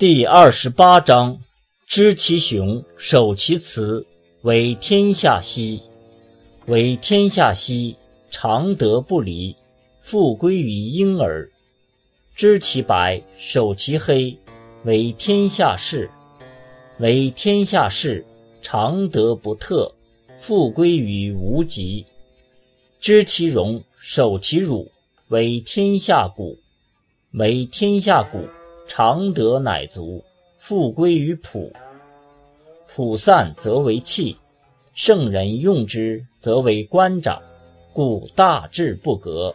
第二十八章：知其雄，守其雌，为天下溪。为天下溪，常德不离，复归于婴儿。知其白，守其黑，为天下士。为天下士，常德不特，复归于无极。知其荣，守其辱，为天下谷。为天下谷，常德乃足，复归于朴。朴散则为器，圣人用之则为官长，故大制不革。